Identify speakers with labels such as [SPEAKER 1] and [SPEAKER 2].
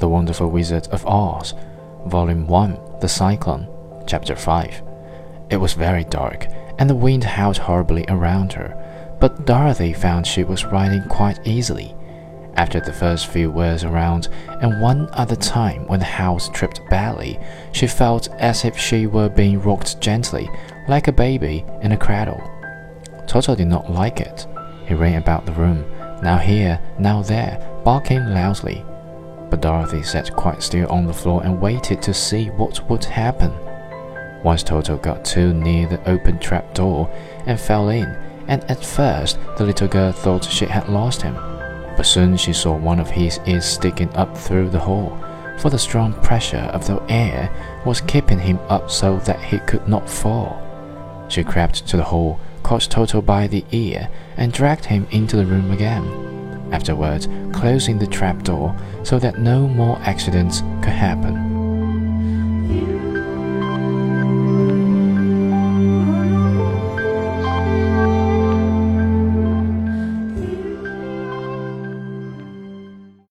[SPEAKER 1] The Wonderful Wizard of Oz, Volume 1, The Cyclone, Chapter 5. It was very dark, and the wind howled horribly around her, but Dorothy found she was riding quite easily. After the first few whirs around, and one other time when the house tripped badly, she felt as if she were being rocked gently, like a baby in a cradle. Toto did not like it. He ran about the room, now here, now there, barking loudly. But Dorothy sat quite still on the floor and waited to see what would happen. Once Toto got too near the open trap door and fell in, and at first the little girl thought she had lost him but soon she saw one of his ears sticking up through the hole, for the strong pressure of the air was keeping him up so that he could not fall. She crept to the hole, caught Toto by the ear, and dragged him into the room again, afterwards closing the trap door so that no more accidents could happen.